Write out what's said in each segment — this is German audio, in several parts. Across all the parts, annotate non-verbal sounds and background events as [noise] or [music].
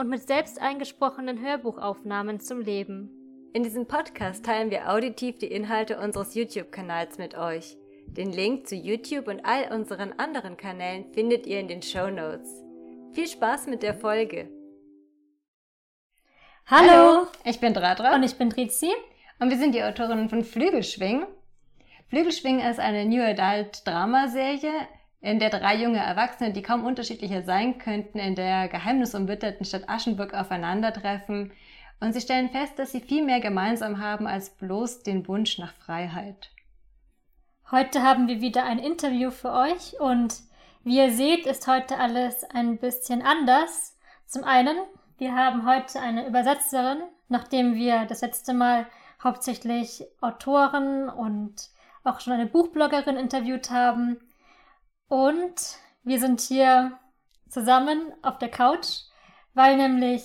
und mit selbst eingesprochenen Hörbuchaufnahmen zum Leben. In diesem Podcast teilen wir auditiv die Inhalte unseres YouTube-Kanals mit euch. Den Link zu YouTube und all unseren anderen Kanälen findet ihr in den Show Notes. Viel Spaß mit der Folge! Hallo, Hallo. ich bin Dradra. Und ich bin Trizi. Und wir sind die Autorinnen von Flügelschwing. Flügelschwing ist eine New Adult Dramaserie, in der drei junge Erwachsene, die kaum unterschiedlicher sein könnten, in der geheimnisumwitterten Stadt Aschenburg aufeinandertreffen und sie stellen fest, dass sie viel mehr gemeinsam haben als bloß den Wunsch nach Freiheit. Heute haben wir wieder ein Interview für euch und wie ihr seht, ist heute alles ein bisschen anders. Zum einen, wir haben heute eine Übersetzerin, nachdem wir das letzte Mal hauptsächlich Autoren und auch schon eine Buchbloggerin interviewt haben, und wir sind hier zusammen auf der Couch, weil nämlich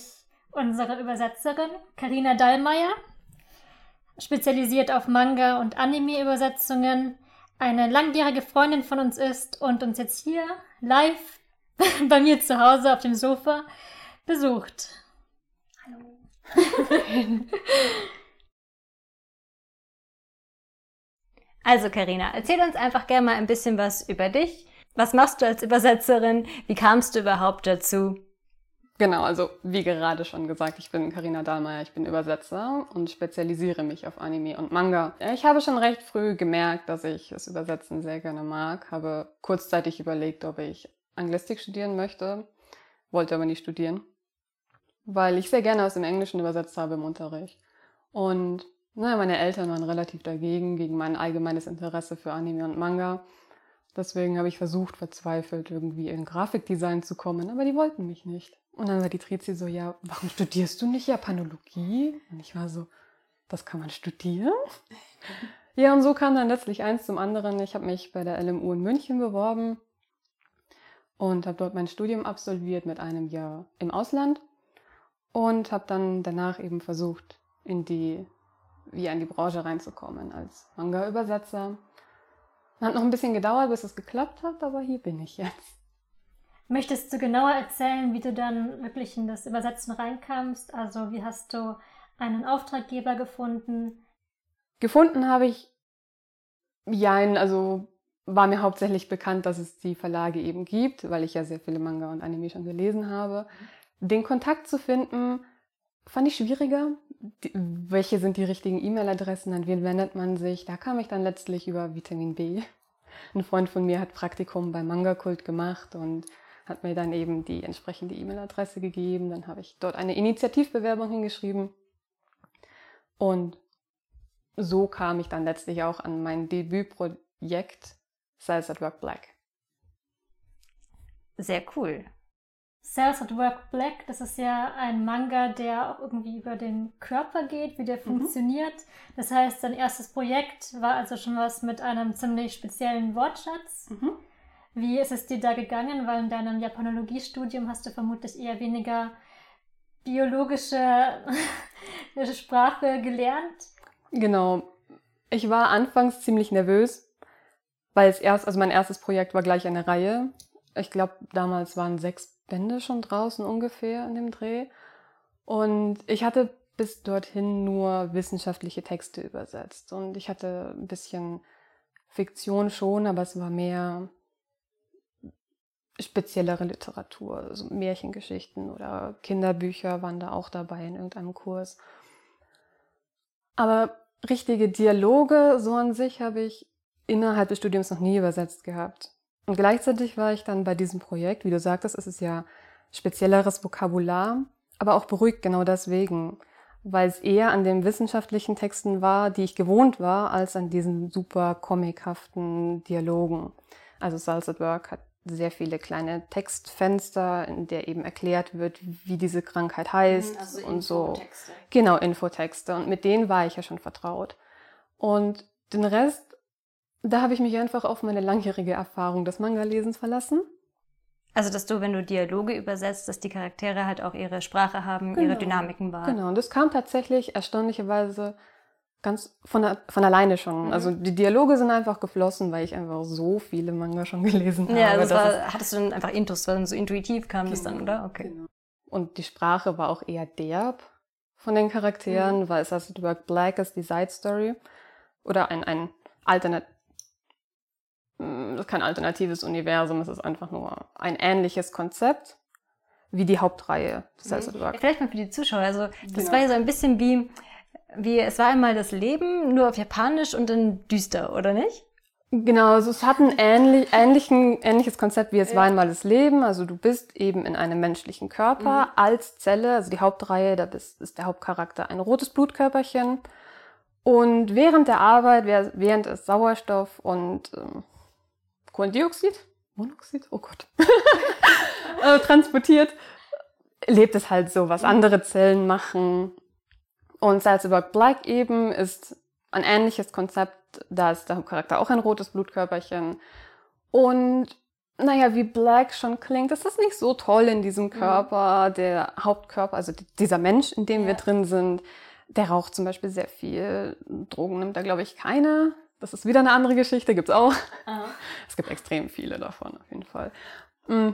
unsere Übersetzerin Karina Dallmeier, spezialisiert auf Manga und Anime-Übersetzungen, eine langjährige Freundin von uns ist und uns jetzt hier live [laughs] bei mir zu Hause auf dem Sofa besucht. Hallo. [laughs] also Karina, erzähl uns einfach gerne mal ein bisschen was über dich was machst du als Übersetzerin? Wie kamst du überhaupt dazu? Genau, also wie gerade schon gesagt, ich bin Karina Dahlmeier, ich bin Übersetzer und spezialisiere mich auf Anime und Manga. Ich habe schon recht früh gemerkt, dass ich das Übersetzen sehr gerne mag, habe kurzzeitig überlegt, ob ich Anglistik studieren möchte, wollte aber nicht studieren, weil ich sehr gerne aus dem Englischen übersetzt habe im Unterricht. Und naja, meine Eltern waren relativ dagegen, gegen mein allgemeines Interesse für Anime und Manga. Deswegen habe ich versucht, verzweifelt irgendwie in Grafikdesign zu kommen, aber die wollten mich nicht. Und dann war die Trizi so, ja, warum studierst du nicht Japanologie? Und ich war so, das kann man studieren? [laughs] ja, und so kam dann letztlich eins zum anderen. Ich habe mich bei der LMU in München beworben und habe dort mein Studium absolviert mit einem Jahr im Ausland und habe dann danach eben versucht, in die, wie an die Branche reinzukommen als Manga-Übersetzer hat noch ein bisschen gedauert, bis es geklappt hat, aber hier bin ich jetzt. Möchtest du genauer erzählen, wie du dann wirklich in das Übersetzen reinkamst? Also wie hast du einen Auftraggeber gefunden? Gefunden habe ich, ja, also war mir hauptsächlich bekannt, dass es die Verlage eben gibt, weil ich ja sehr viele Manga und Anime schon gelesen habe. Den Kontakt zu finden, fand ich schwieriger. Die, welche sind die richtigen E-Mail-Adressen? An wen wendet man sich? Da kam ich dann letztlich über Vitamin B. Ein Freund von mir hat Praktikum beim Manga-Kult gemacht und hat mir dann eben die entsprechende E-Mail-Adresse gegeben. Dann habe ich dort eine Initiativbewerbung hingeschrieben. Und so kam ich dann letztlich auch an mein Debütprojekt Cells at Work Black. Sehr cool. Cells at Work Black, das ist ja ein Manga, der auch irgendwie über den Körper geht, wie der mhm. funktioniert. Das heißt, dein erstes Projekt war also schon was mit einem ziemlich speziellen Wortschatz. Mhm. Wie ist es dir da gegangen? Weil in deinem Japanologiestudium hast du vermutlich eher weniger biologische [laughs] Sprache gelernt. Genau. Ich war anfangs ziemlich nervös, weil es erst, also mein erstes Projekt war gleich eine Reihe. Ich glaube, damals waren sechs Bände schon draußen ungefähr in dem Dreh. Und ich hatte bis dorthin nur wissenschaftliche Texte übersetzt. Und ich hatte ein bisschen Fiktion schon, aber es war mehr speziellere Literatur, also Märchengeschichten oder Kinderbücher waren da auch dabei in irgendeinem Kurs. Aber richtige Dialoge so an sich habe ich innerhalb des Studiums noch nie übersetzt gehabt. Und gleichzeitig war ich dann bei diesem Projekt, wie du sagtest, ist es ja spezielleres Vokabular, aber auch beruhigt genau deswegen, weil es eher an den wissenschaftlichen Texten war, die ich gewohnt war, als an diesen super comichaften Dialogen. Also Salsa at Work hat sehr viele kleine Textfenster, in der eben erklärt wird, wie diese Krankheit heißt Also und so. Infotexte. Genau, Infotexte. Und mit denen war ich ja schon vertraut. Und den Rest, da habe ich mich einfach auf meine langjährige Erfahrung des Manga-Lesens verlassen. Also, dass du, wenn du Dialoge übersetzt, dass die Charaktere halt auch ihre Sprache haben, ihre Genau. Dynamiken wahren. Genau, und das kam tatsächlich erstaunlicherweise ganz von, der- von alleine schon. Mhm. Also die Dialoge sind einfach geflossen, weil ich einfach so viele Manga schon gelesen Ja, habe. das dass war, hattest du dann einfach Intus, weil so intuitiv kam das dann, oder? Okay. Genau. Und die Sprache war auch eher derb von den Charakteren, Mhm. weil es Work Black ist die Side Story oder ein, ein Alternat Das ist kein alternatives Universum, es ist einfach nur ein ähnliches Konzept wie die Hauptreihe des Ja, Work. Vielleicht mal für die Zuschauer. Also, das Genau. war ja so ein bisschen wie, wie, es war einmal das Leben, nur auf Japanisch und dann düster, oder nicht? Genau, also es hat ein ähnlich, ähnlichen, ähnliches Konzept wie es war einmal das Leben. Also du bist eben in einem menschlichen Körper als Zelle, also die Hauptreihe, da bist, ist der Hauptcharakter ein rotes Blutkörperchen. Und während der Arbeit, während es Sauerstoff und ähm, Kohlendioxid, Monoxid, oh Gott, [laughs] äh, transportiert, lebt es halt so, was andere Zellen machen. Und Salzburg Black eben ist ein ähnliches Konzept, da ist der Charakter auch ein rotes Blutkörperchen. Und naja, wie Black schon klingt, ist das nicht so toll in diesem Körper. Der Hauptkörper, also dieser Mensch, in dem wir Ja. drin sind, der raucht zum Beispiel sehr viel. Drogen nimmt er, glaube ich, keine. Das ist wieder eine andere Geschichte, gibt's auch. Es gibt extrem viele davon, auf jeden Fall. Mm.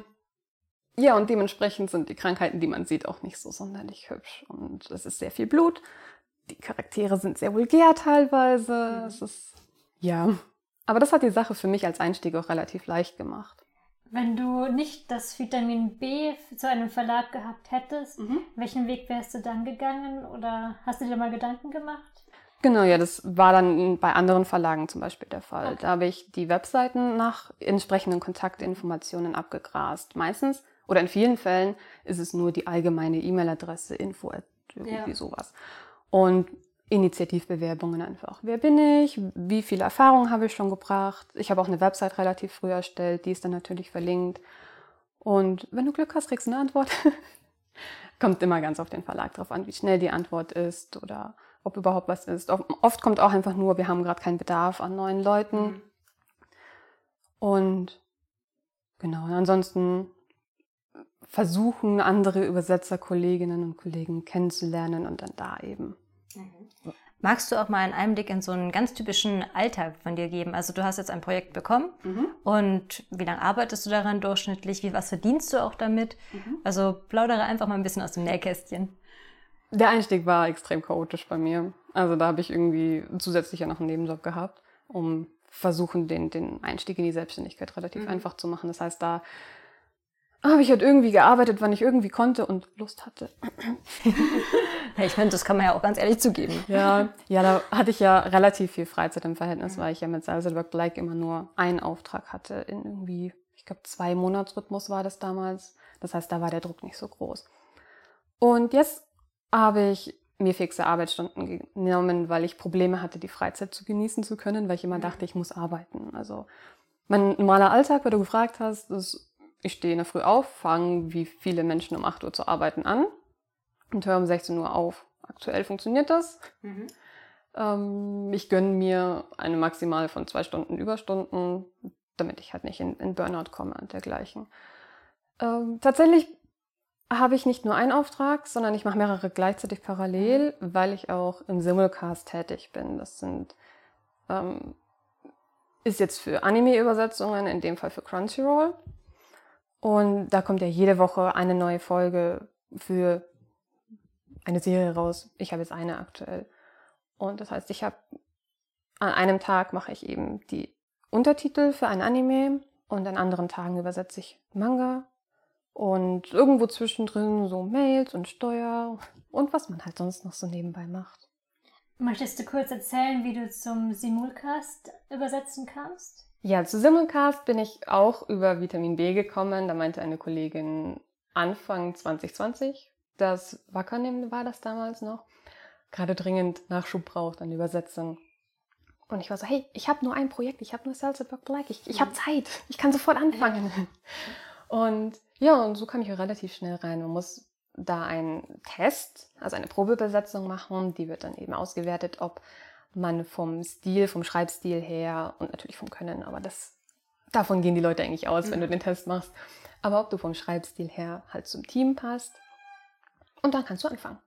Ja, und dementsprechend sind die Krankheiten, die man sieht, auch nicht so sonderlich hübsch. Und es ist sehr viel Blut. Die Charaktere sind sehr vulgär teilweise. Es ist, ja. Aber das hat die Sache für mich als Einstieg auch relativ leicht gemacht. Wenn du nicht das Vitamin B zu einem Verlag gehabt hättest, welchen Weg wärst du dann gegangen oder hast du dir mal Gedanken gemacht? Genau, ja, das war dann bei anderen Verlagen zum Beispiel der Fall. Da habe ich die Webseiten nach entsprechenden Kontaktinformationen abgegrast. Meistens oder in vielen Fällen ist es nur die allgemeine E-Mail-Adresse, info, irgendwie Ja. sowas. Und Initiativbewerbungen einfach. Wer bin ich? Wie viel Erfahrung habe ich schon gebracht? Ich habe auch eine Website relativ früh erstellt, die ist dann natürlich verlinkt. Und wenn du Glück hast, kriegst du eine Antwort. [laughs] kommt immer ganz auf den Verlag drauf an, wie schnell die Antwort ist oder ob überhaupt was ist. Oft- kommt auch einfach nur, wir haben gerade keinen Bedarf an neuen Leuten. Und genau, und ansonsten versuchen andere Übersetzer, Kolleginnen und Kollegen kennenzulernen und dann da eben. Magst du auch mal einen Einblick in so einen ganz typischen Alltag von dir geben? Also du hast jetzt ein Projekt bekommen und wie lange arbeitest du daran durchschnittlich? Wie was verdienst du auch damit? Also plaudere einfach mal ein bisschen aus dem Nähkästchen. Der Einstieg war extrem chaotisch bei mir. Also da habe ich irgendwie zusätzlich ja noch einen Nebenjob gehabt, um versuchen, den, den Einstieg in die Selbstständigkeit relativ einfach zu machen. Das heißt, da habe ich halt irgendwie gearbeitet, wann ich irgendwie konnte und Lust hatte. [laughs] Ja, ich meine, das kann man ja auch ganz ehrlich zugeben. Ja, ja, da hatte ich ja relativ viel Freizeit im Verhältnis, weil ich ja mit Salzburg Black immer nur einen Auftrag hatte in irgendwie, ich glaube, zwei Monatsrhythmus war das damals. Das heißt, da war der Druck nicht so groß. Und jetzt habe ich mir fixe Arbeitsstunden genommen, weil ich Probleme hatte, die Freizeit zu genießen zu können, weil ich immer dachte, ich muss arbeiten. Also mein normaler Alltag, weil du gefragt hast, ist, ich stehe in der Früh auf, fange wie viele Menschen um 8 Uhr zu arbeiten an und höre um 16 Uhr auf. Aktuell funktioniert das. Ähm, ich gönne mir eine Maximale von zwei Stunden Überstunden, damit ich halt nicht in, in Burnout komme und dergleichen. Ähm, tatsächlich habe ich nicht nur einen Auftrag, sondern ich mache mehrere gleichzeitig parallel, weil ich auch im Simulcast tätig bin. Das sind ähm, ist jetzt für Anime-Übersetzungen, in dem Fall für Crunchyroll. Und da kommt ja jede Woche eine neue Folge für eine Serie raus. Ich habe jetzt eine aktuell. Und das heißt, ich habe an einem Tag mache ich eben die Untertitel für ein Anime und an anderen Tagen übersetze ich Manga und irgendwo zwischendrin so Mails und Steuer und was man halt sonst noch so nebenbei macht. Möchtest du kurz erzählen, wie du zum Simulcast übersetzen kamst? Ja, zu Simulcast bin ich auch über Vitamin B gekommen. Da meinte eine Kollegin Anfang 2020, das Wakanim war das damals noch, gerade dringend Nachschub braucht an Übersetzung. Und ich war so, hey, ich habe nur ein Projekt, ich habe nur Salsa Block Black, ich, ich habe Zeit, ich kann sofort anfangen. [laughs] Und ja, und so kam ich relativ schnell rein. Man muss da einen Test, also eine Probebesetzung machen, die wird dann eben ausgewertet, ob man vom Stil, vom Schreibstil her und natürlich vom Können, aber das davon gehen die Leute eigentlich aus, wenn du den Test machst. Aber ob du vom Schreibstil her halt zum Team passt. Und dann kannst du anfangen.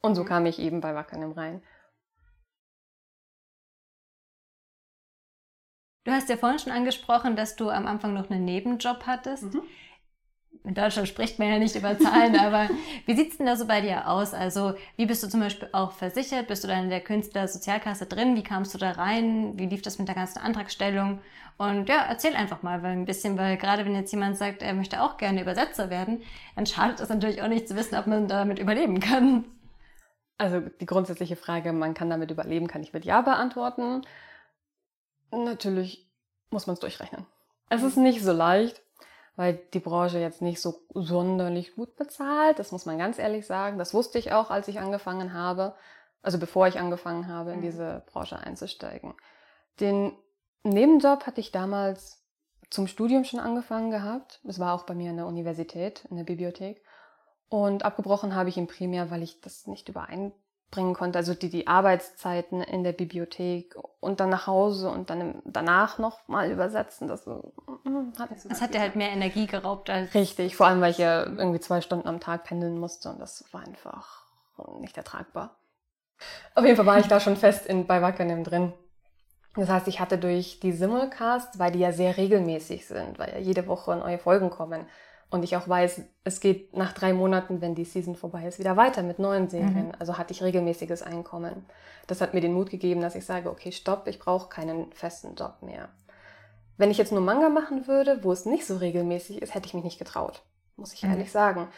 Und so kam ich eben bei Wackernem rein. Du hast ja vorhin schon angesprochen, dass du am Anfang noch einen Nebenjob hattest. Mhm. In Deutschland spricht man ja nicht über Zahlen, aber wie sieht es denn da so bei dir aus? Also, wie bist du zum Beispiel auch versichert? Bist du dann in der Künstlersozialkasse drin? Wie kamst du da rein? Wie lief das mit der ganzen Antragstellung? Und ja, erzähl einfach mal weil ein bisschen, weil gerade wenn jetzt jemand sagt, er möchte auch gerne Übersetzer werden, dann schadet es natürlich auch nicht zu wissen, ob man damit überleben kann. Also die grundsätzliche Frage, man kann damit überleben, kann ich mit Ja beantworten. Natürlich muss man es durchrechnen. Es ist nicht so leicht, weil die Branche jetzt nicht so sonderlich gut bezahlt. Das muss man ganz ehrlich sagen. Das wusste ich auch, als ich angefangen habe, also bevor ich angefangen habe, in mhm. diese Branche einzusteigen. Den Nebenjob hatte ich damals zum Studium schon angefangen gehabt. Es war auch bei mir in der Universität, in der Bibliothek. Und abgebrochen habe ich ihn primär, weil ich das nicht überein bringen konnte, also die, die Arbeitszeiten in der Bibliothek und dann nach Hause und dann danach noch mal übersetzen. Das, mm, hat so das hat dir halt mehr Energie geraubt als. Richtig, vor allem weil ich ja irgendwie zwei Stunden am Tag pendeln musste und das war einfach nicht ertragbar. Auf jeden Fall war ich da schon fest in, bei Wackernem drin. Das heißt, ich hatte durch die Simulcasts, weil die ja sehr regelmäßig sind, weil ja jede Woche neue Folgen kommen, und ich auch weiß, es geht nach drei Monaten, wenn die Season vorbei ist, wieder weiter mit neuen Serien. Mhm. Also hatte ich regelmäßiges Einkommen. Das hat mir den Mut gegeben, dass ich sage, okay, stopp, ich brauche keinen festen Job mehr. Wenn ich jetzt nur Manga machen würde, wo es nicht so regelmäßig ist, hätte ich mich nicht getraut, muss ich mhm. ehrlich sagen.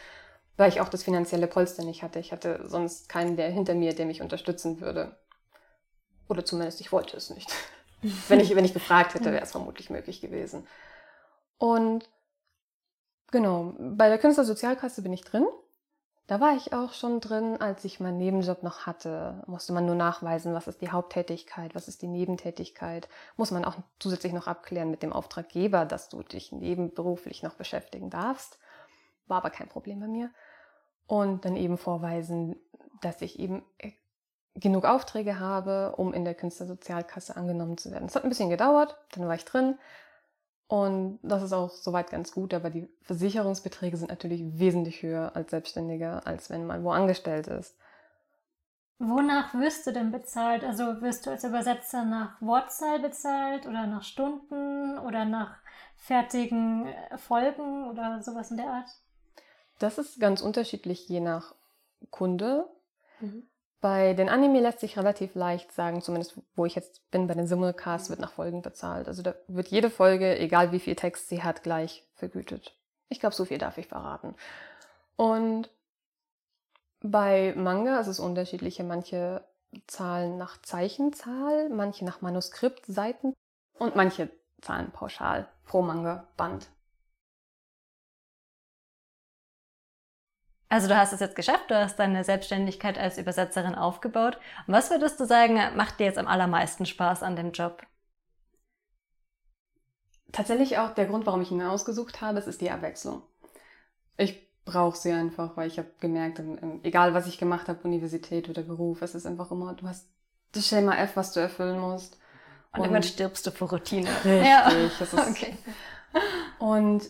Weil ich auch das finanzielle Polster nicht hatte. Ich hatte sonst keinen der hinter mir, der mich unterstützen würde. Oder zumindest ich wollte es nicht. [laughs] wenn, ich, wenn ich gefragt hätte, wäre es vermutlich möglich gewesen. Und Genau, bei der Künstlersozialkasse bin ich drin. Da war ich auch schon drin, als ich meinen Nebenjob noch hatte. Musste man nur nachweisen, was ist die Haupttätigkeit, was ist die Nebentätigkeit. Muss man auch zusätzlich noch abklären mit dem Auftraggeber, dass du dich nebenberuflich noch beschäftigen darfst. War aber kein Problem bei mir. Und dann eben vorweisen, dass ich eben genug Aufträge habe, um in der Künstlersozialkasse angenommen zu werden. Es hat ein bisschen gedauert, dann war ich drin, und das ist auch soweit ganz gut, aber die Versicherungsbeträge sind natürlich wesentlich höher als Selbstständiger, als wenn man wo angestellt ist. Wonach wirst du denn bezahlt? Also wirst du als Übersetzer nach Wortzahl bezahlt oder nach Stunden oder nach fertigen Folgen oder sowas in der Art? Das ist ganz unterschiedlich je nach Kunde. Mhm. Bei den Anime lässt sich relativ leicht sagen, zumindest wo ich jetzt bin, bei den Simulcasts wird nach Folgen bezahlt. Also da wird jede Folge, egal wie viel Text sie hat, gleich vergütet. Ich glaube, so viel darf ich verraten. Und bei Manga ist es unterschiedliche. Manche zahlen nach Zeichenzahl, manche nach Manuskriptseiten und manche zahlen pauschal pro Manga-Band. Also du hast es jetzt geschafft, du hast deine Selbstständigkeit als Übersetzerin aufgebaut. Und was würdest du sagen, macht dir jetzt am allermeisten Spaß an dem Job? Tatsächlich auch der Grund, warum ich ihn ausgesucht habe, ist, ist die Abwechslung. Ich brauche sie einfach, weil ich habe gemerkt, egal was ich gemacht habe, Universität oder Beruf, es ist einfach immer, du hast das Schema F, was du erfüllen musst. Und, und irgendwann stirbst du vor Routine. [laughs] Richtig. Ja. [laughs] okay. Und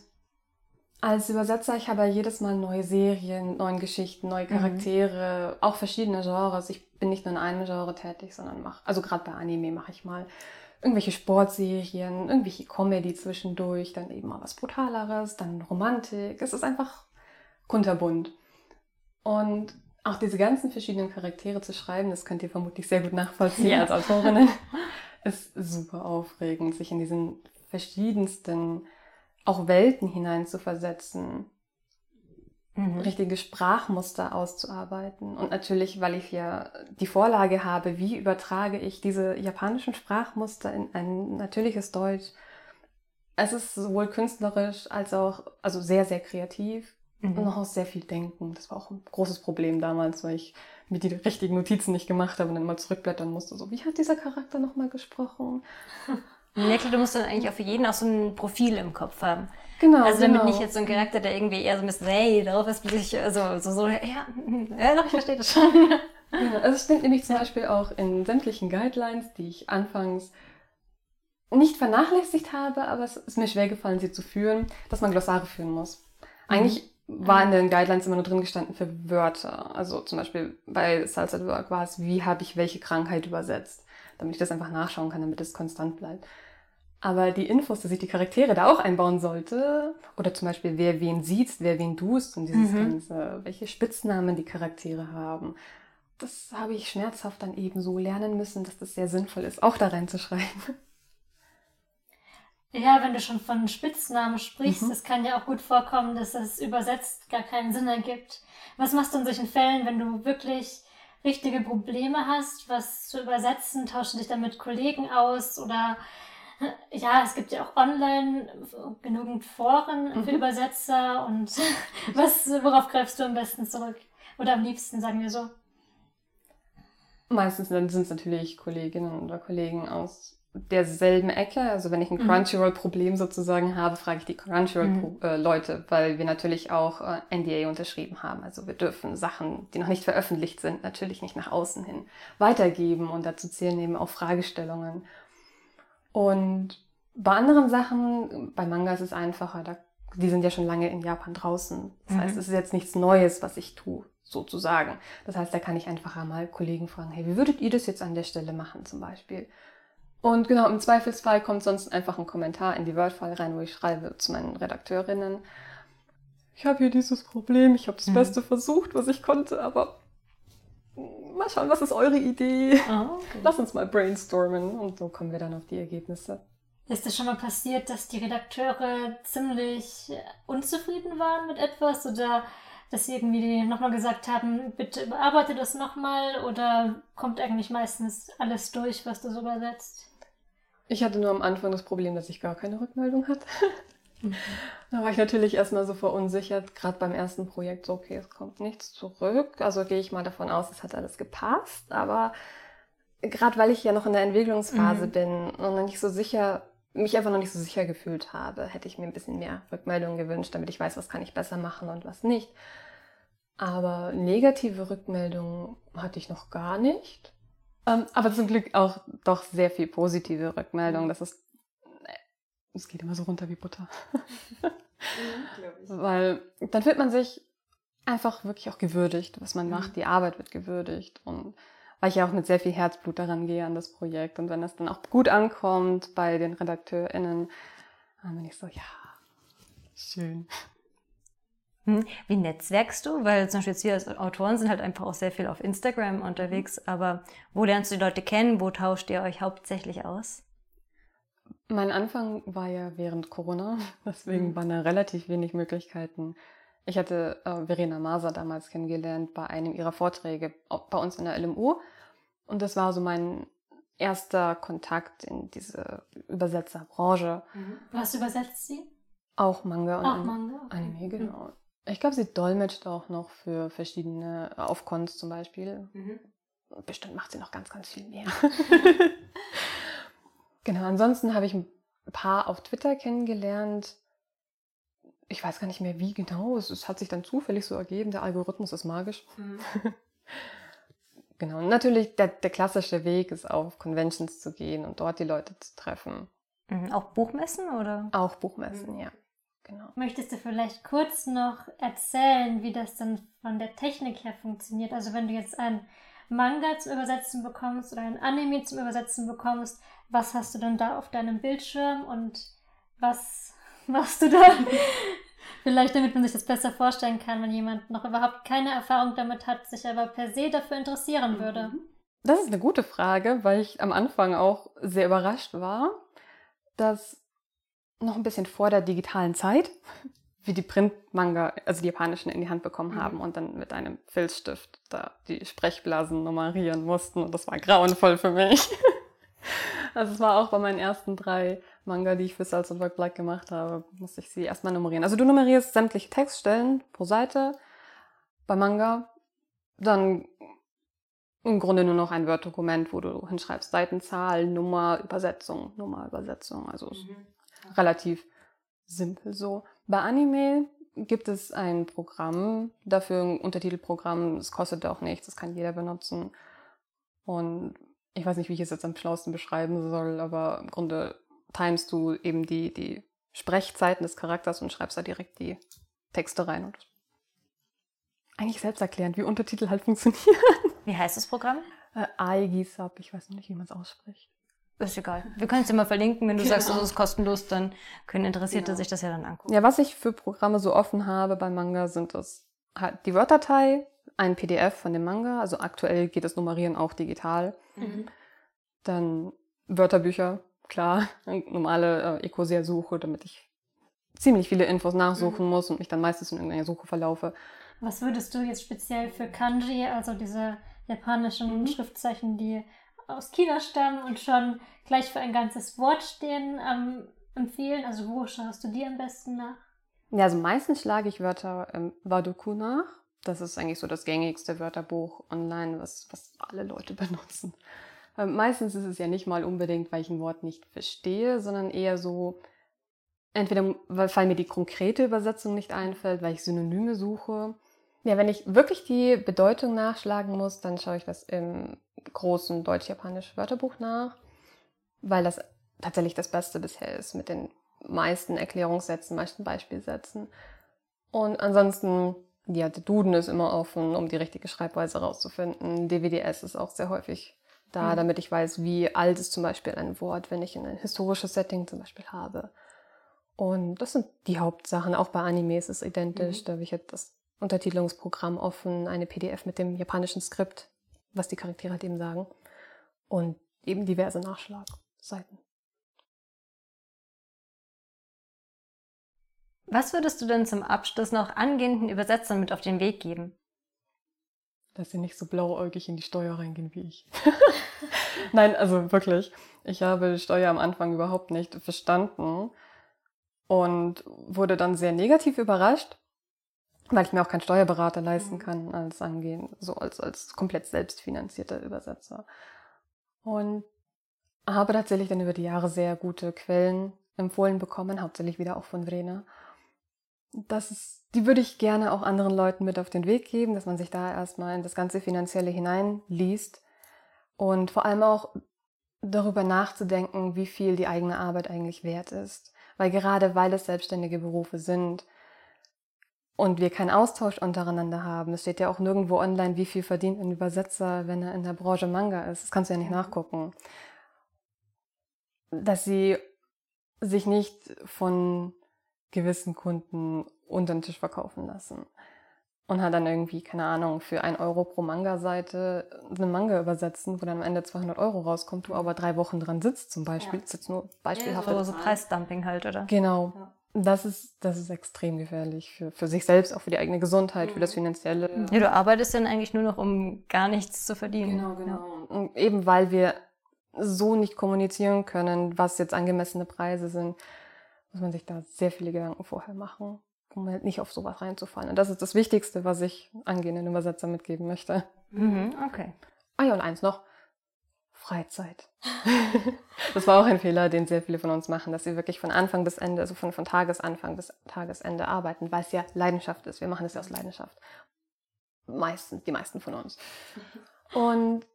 als Übersetzer, ich habe ja jedes Mal neue Serien, neue Geschichten, neue mhm. Charaktere, mhm. auch verschiedene Genres. Ich bin nicht nur in einem Genre tätig, sondern mache, also gerade bei Anime mache ich mal irgendwelche Sportserien, irgendwelche Comedy zwischendurch, dann eben mal was Brutaleres, dann Romantik. Es ist einfach kunterbunt. Und auch diese ganzen verschiedenen Charaktere zu schreiben, das könnt ihr vermutlich sehr gut nachvollziehen ja. als Autorinnen, [laughs] ist super aufregend, sich in diesen verschiedensten auch Welten hineinzuversetzen, mhm. richtige Sprachmuster auszuarbeiten. Und natürlich, weil ich ja die Vorlage habe, wie übertrage ich diese japanischen Sprachmuster in ein natürliches Deutsch. Es ist sowohl künstlerisch als auch, also sehr, sehr kreativ mhm. und auch sehr viel Denken. Das war auch ein großes Problem damals, weil ich mir die richtigen Notizen nicht gemacht habe und dann mal zurückblättern musste. So, wie hat dieser Charakter nochmal gesprochen? [laughs] Klar, du musst dann eigentlich auch für jeden auch so ein Profil im Kopf haben. Genau. Also damit genau. nicht jetzt so ein Charakter, der irgendwie eher so ein bisschen, hey, darauf ist sich, also so, so, ja, ja, doch, ich verstehe das schon. [laughs] Ja, also es stimmt nämlich zum Beispiel auch in sämtlichen Guidelines, die ich anfangs nicht vernachlässigt habe, aber es ist mir schwer gefallen, sie zu führen, dass man Glossare führen muss. Eigentlich war in den Guidelines immer nur drin gestanden für Wörter. Also zum Beispiel bei Salsa at Work war es, wie habe ich welche Krankheit übersetzt, damit ich das einfach nachschauen kann, damit es konstant bleibt. Aber die Infos, dass ich die Charaktere da auch einbauen sollte, oder zum Beispiel wer wen sieht, wer wen duzt und dieses Mhm. ganze, welche Spitznamen die Charaktere haben, das habe ich schmerzhaft dann eben so lernen müssen, dass das sehr sinnvoll ist, auch da reinzuschreiben. Ja, wenn du schon von Spitznamen sprichst, Mhm. es kann ja auch gut vorkommen, dass es übersetzt gar keinen Sinn ergibt. Was machst du in solchen Fällen, wenn du wirklich richtige Probleme hast, was zu übersetzen? Tauschst du dich dann mit Kollegen aus oder ja, es gibt ja auch online genügend Foren für Mhm. Übersetzer und [laughs] was, worauf greifst du am besten zurück? Oder am liebsten, sagen wir so. Meistens sind es natürlich Kolleginnen oder Kollegen aus derselben Ecke. Also wenn ich ein Mhm. Crunchyroll-Problem sozusagen habe, frage ich die Crunchyroll-Leute, weil wir natürlich auch äh, NDA unterschrieben haben. Also wir dürfen Sachen, die noch nicht veröffentlicht sind, natürlich nicht nach außen hin weitergeben und dazu zählen eben auch Fragestellungen. Und bei anderen Sachen, bei Manga ist es einfacher, da, die sind ja schon lange in Japan draußen. Das Mhm. heißt, es ist jetzt nichts Neues, was ich tue, sozusagen. Das heißt, da kann ich einfacher mal Kollegen fragen, hey, wie würdet ihr das jetzt an der Stelle machen zum Beispiel? Und genau, im Zweifelsfall kommt sonst einfach ein Kommentar in die Word-File rein, wo ich schreibe zu meinen Redakteurinnen, ich habe hier dieses Problem, ich habe das Mhm. Beste versucht, was ich konnte, aber mal schauen, was ist eure Idee? Oh, okay. Lass uns mal brainstormen und so kommen wir dann auf die Ergebnisse. Ist es schon mal passiert, dass die Redakteure ziemlich äh, unzufrieden waren mit etwas oder dass sie irgendwie nochmal gesagt haben, bitte überarbeite das nochmal oder kommt eigentlich meistens alles durch, was du so übersetzt? Ich hatte nur am Anfang das Problem, dass ich gar keine Rückmeldung hatte. [laughs] Da war ich natürlich erstmal so verunsichert, gerade beim ersten Projekt, so okay, es kommt nichts zurück. Also gehe ich mal davon aus, es hat alles gepasst. Aber gerade weil ich ja noch in der Entwicklungsphase Mhm. bin und noch nicht so sicher, mich einfach noch nicht so sicher gefühlt habe, hätte ich mir ein bisschen mehr Rückmeldungen gewünscht, damit ich weiß, was kann ich besser machen und was nicht. Aber negative Rückmeldungen hatte ich noch gar nicht. Ähm, aber zum Glück auch doch sehr viel positive Rückmeldungen. Das ist, es geht immer so runter wie Butter. [laughs] Weil dann fühlt man sich einfach wirklich auch gewürdigt, was man Mhm. macht. Die Arbeit wird gewürdigt. Und weil ich ja auch mit sehr viel Herzblut daran gehe an das Projekt. Und wenn das dann auch gut ankommt bei den RedakteurInnen, dann bin ich so, ja, schön. Hm, Wie netzwerkst du? Weil zum Beispiel jetzt wir als Autoren sind halt einfach auch sehr viel auf Instagram unterwegs, aber wo lernst du die Leute kennen? Wo tauscht ihr euch hauptsächlich aus? Mein Anfang war ja während Corona, [laughs] deswegen Mhm. waren da relativ wenig Möglichkeiten. Ich hatte äh, Verena Maser damals kennengelernt bei einem ihrer Vorträge bei uns in der LMU. Und das war so mein erster Kontakt in diese Übersetzerbranche. Was übersetzt sie? Auch Manga und Auch An- Manga. okay. Anime, genau. Ich glaube, sie dolmetscht auch noch für verschiedene, auf Cons zum Beispiel. Bestimmt macht sie noch ganz, ganz viel mehr. [laughs] [laughs] genau, ansonsten habe ich ein paar auf Twitter kennengelernt. Ich weiß gar nicht mehr, wie genau. Es, es hat sich dann zufällig so ergeben. Der Algorithmus ist magisch. [laughs] Genau. Und natürlich, der, der klassische Weg ist auf Conventions zu gehen und dort die Leute zu treffen. Mhm, Auch Buchmessen oder? Auch Buchmessen, ja. Genau. Möchtest du vielleicht kurz noch erzählen, wie das dann von der Technik her funktioniert? Also wenn du jetzt einen Manga zum Übersetzen bekommst oder ein Anime zum Übersetzen bekommst, was hast du dann da auf deinem Bildschirm und was [laughs] machst du da? [laughs] vielleicht damit man sich das besser vorstellen kann, wenn jemand noch überhaupt keine Erfahrung damit hat, sich aber per se dafür interessieren würde. Das ist eine gute Frage, weil ich am Anfang auch sehr überrascht war, dass noch ein bisschen vor der digitalen Zeit wir die Printmanga, also die japanischen, in die Hand bekommen Mhm. haben und dann mit einem Filzstift da die Sprechblasen nummerieren mussten. Und das war grauenvoll für mich. [laughs] Also es war auch bei meinen ersten drei Manga, die ich für Salz und Work Black gemacht habe, musste ich sie erstmal nummerieren. Also du nummerierst sämtliche Textstellen pro Seite bei Manga. Dann im Grunde nur noch ein Word-Dokument, wo du hinschreibst Seitenzahl, Nummer, Übersetzung, Nummer, Übersetzung. Also mhm. relativ simpel so. Bei Anime gibt es ein Programm dafür, ein Untertitelprogramm. Es kostet auch nichts, das kann jeder benutzen. Und ich weiß nicht, wie ich es jetzt am schlausten beschreiben soll, aber im Grunde timest du eben die, die Sprechzeiten des Charakters und schreibst da direkt die Texte rein. Und eigentlich selbsterklärend, wie Untertitel halt funktionieren. Wie heißt das Programm? Äh, Aigisub, ich weiß nicht, wie man es ausspricht. Ist egal. Wir können es dir mal verlinken. Wenn du genau. sagst, es ist kostenlos, dann können Interessierte genau. sich das ja dann angucken. Ja, was ich für Programme so offen habe beim Manga, sind das halt die Word-Datei, ein PDF von dem Manga. Also aktuell geht das Nummerieren auch digital. Mhm. Dann Wörterbücher, klar. Normale äh, Ecosia-Suche, damit ich ziemlich viele Infos nachsuchen mhm. muss und mich dann meistens in irgendeiner Suche verlaufe. Was würdest du jetzt speziell für Kanji, also diese japanischen mhm. Schriftzeichen, die aus China stammen und schon gleich für ein ganzes Wort stehen, ähm, empfehlen? Also wo schaust du die am besten nach? Ja, also meistens schlage ich Wörter im Wadoku nach. Das ist eigentlich so das gängigste Wörterbuch online, was, was alle Leute [laughs] benutzen. Ähm, meistens ist es ja nicht mal unbedingt, weil ich ein Wort nicht verstehe, sondern eher so, entweder weil mir die konkrete Übersetzung nicht einfällt, weil ich Synonyme suche ja, wenn ich wirklich die Bedeutung nachschlagen muss, dann schaue ich das im großen deutsch-japanischen Wörterbuch nach, weil das tatsächlich das Beste bisher ist mit den meisten Erklärungssätzen, meisten Beispielsätzen. Und ansonsten, ja, der Duden ist immer offen, um die richtige Schreibweise rauszufinden. DWDS ist auch sehr häufig da, mhm. damit ich weiß, wie alt ist zum Beispiel ein Wort, wenn ich ein historisches Setting zum Beispiel habe. Und das sind die Hauptsachen. Auch bei Animes ist es identisch. Mhm. Da habe ich jetzt das Untertitelungsprogramm offen, eine PDF mit dem japanischen Skript, was die Charaktere halt eben sagen. Und eben diverse Nachschlagseiten. Was würdest du denn zum Abschluss noch angehenden Übersetzern mit auf den Weg geben? Dass sie nicht so blauäugig in die Steuer reingehen wie ich. [laughs] Nein, also wirklich. Ich habe Steuer am Anfang überhaupt nicht verstanden und wurde dann sehr negativ überrascht, weil ich mir auch keinen Steuerberater leisten mhm. kann als angehen, so als, als komplett selbstfinanzierter Übersetzer. Und habe tatsächlich dann über die Jahre sehr gute Quellen empfohlen bekommen, hauptsächlich wieder auch von Vrena. Das ist, die würde ich gerne auch anderen Leuten mit auf den Weg geben, dass man sich da erstmal in das ganze Finanzielle hineinliest und vor allem auch darüber nachzudenken, wie viel die eigene Arbeit eigentlich wert ist. Weil gerade weil es selbstständige Berufe sind, und wir keinen Austausch untereinander haben. Es steht ja auch nirgendwo online, wie viel verdient ein Übersetzer, wenn er in der Branche Manga ist. Das kannst du ja nicht nachgucken. Dass sie sich nicht von gewissen Kunden unter den Tisch verkaufen lassen. Und hat dann irgendwie, keine Ahnung, für ein Euro pro Manga-Seite eine Manga übersetzen, wo dann am Ende 200 Euro rauskommt, du aber drei Wochen dran sitzt zum Beispiel. Ja. Das ist jetzt nur beispielhaft. Ja, so, so Preisdumping halt, oder? Genau. Ja. Das ist, das ist extrem gefährlich für, für sich selbst, auch für die eigene Gesundheit, für das mhm. Finanzielle. Ja, du arbeitest dann eigentlich nur noch, um gar nichts zu verdienen. Genau, genau. Ja. Und eben weil wir so nicht kommunizieren können, was jetzt angemessene Preise sind, muss man sich da sehr viele Gedanken vorher machen, um halt nicht auf sowas reinzufallen. Und das ist das Wichtigste, was ich angehenden Übersetzer mitgeben möchte. Mhm, okay. Ah ja, und eins noch. Freizeit. [laughs] das war auch ein Fehler, den sehr viele von uns machen, dass sie wirklich von Anfang bis Ende, also von, von Tagesanfang bis Tagesende arbeiten, weil es ja Leidenschaft ist. Wir machen es ja aus Leidenschaft. Meistens, die meisten von uns. Und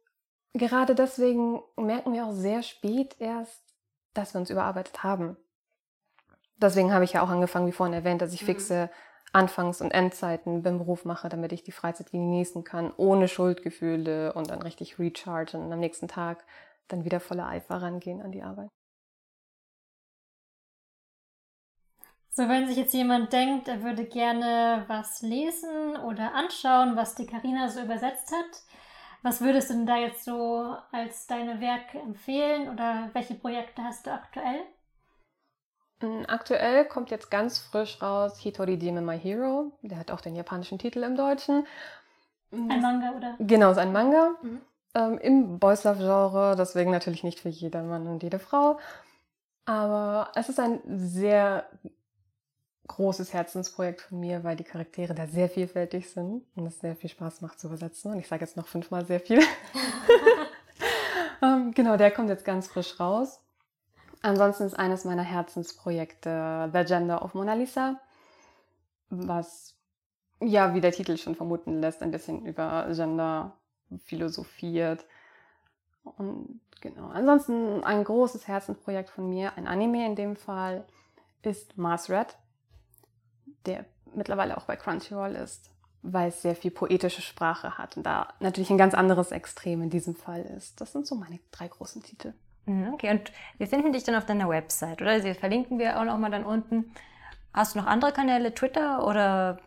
gerade deswegen merken wir auch sehr spät erst, dass wir uns überarbeitet haben. Deswegen habe ich ja auch angefangen, wie vorhin erwähnt, dass ich mhm. fixe Anfangs- und Endzeiten beim Beruf mache, damit ich die Freizeit genießen kann, ohne Schuldgefühle und dann richtig rechargen und am nächsten Tag dann wieder voller Eifer rangehen an die Arbeit. So, wenn sich jetzt jemand denkt, er würde gerne was lesen oder anschauen, was die Karina so übersetzt hat, was würdest du denn da jetzt so als deine Werke empfehlen oder welche Projekte hast du aktuell? Mm, aktuell kommt jetzt ganz frisch raus Hitori Dime My Hero. Der hat auch den japanischen Titel im Deutschen. Mm, ein Manga, oder? Genau, ist ein Manga. Mhm. Ähm, Im Boys Love-Genre, deswegen natürlich nicht für jeder Mann und jede Frau. Aber es ist ein sehr großes Herzensprojekt von mir, weil die Charaktere da sehr vielfältig sind und es sehr viel Spaß macht zu übersetzen. Und ich sage jetzt noch fünfmal sehr viel. [laughs] [laughs] ähm, genau, der kommt jetzt ganz frisch raus. Ansonsten ist eines meiner Herzensprojekte The Gender of Mona Lisa, was ja, wie der Titel schon vermuten lässt, ein bisschen über Gender philosophiert. Und genau, ansonsten ein großes Herzensprojekt von mir, ein Anime in dem Fall, ist Mars Red, der mittlerweile auch bei Crunchyroll ist, weil es sehr viel poetische Sprache hat und da natürlich ein ganz anderes Extrem in diesem Fall ist. Das sind so meine drei großen Titel. Mhm, okay, und wir finden dich dann auf deiner Website, oder? Sie verlinken wir auch nochmal dann unten. Hast du noch andere Kanäle, Twitter oder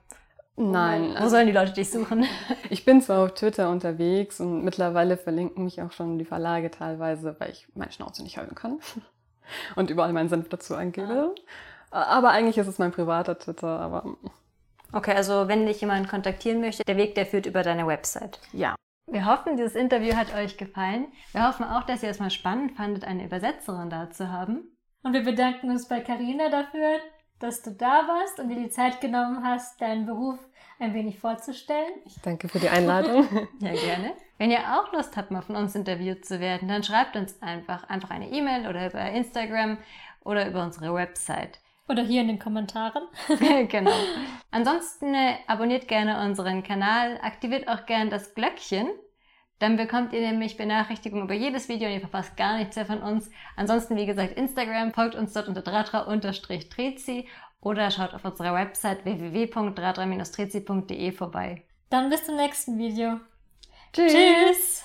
Nein. Wo sollen die Leute dich suchen? [laughs] Ich bin zwar auf Twitter unterwegs und mittlerweile verlinken mich auch schon die Verlage teilweise, weil ich meine Schnauze nicht halten kann [laughs] und überall meinen Senf dazu angebe. Aber eigentlich ist es mein privater Twitter, aber. Okay, also wenn dich jemand kontaktieren möchte, der Weg, der führt über deine Website. Ja. Wir hoffen, dieses Interview hat euch gefallen. Wir hoffen auch, dass ihr es mal spannend fandet, eine Übersetzerin da zu haben. Und wir bedanken uns bei Karina dafür, dass du da warst und dir die Zeit genommen hast, deinen Beruf ein wenig vorzustellen. Ich danke für die Einladung. [laughs] ja, gerne. Wenn ihr auch Lust habt, mal von uns interviewt zu werden, dann schreibt uns einfach, einfach eine E-Mail oder über Instagram oder über unsere Website. Oder hier in den Kommentaren. [laughs] genau. Ansonsten äh, abonniert gerne unseren Kanal, aktiviert auch gerne das Glöckchen, dann bekommt ihr nämlich Benachrichtigungen über jedes Video und ihr verpasst gar nichts mehr von uns. Ansonsten, wie gesagt, Instagram, folgt uns dort unter dratra-trezi oder schaut auf unserer Website www.dratra-trezi.de vorbei. Dann bis zum nächsten Video. Tschüss. Tschüss.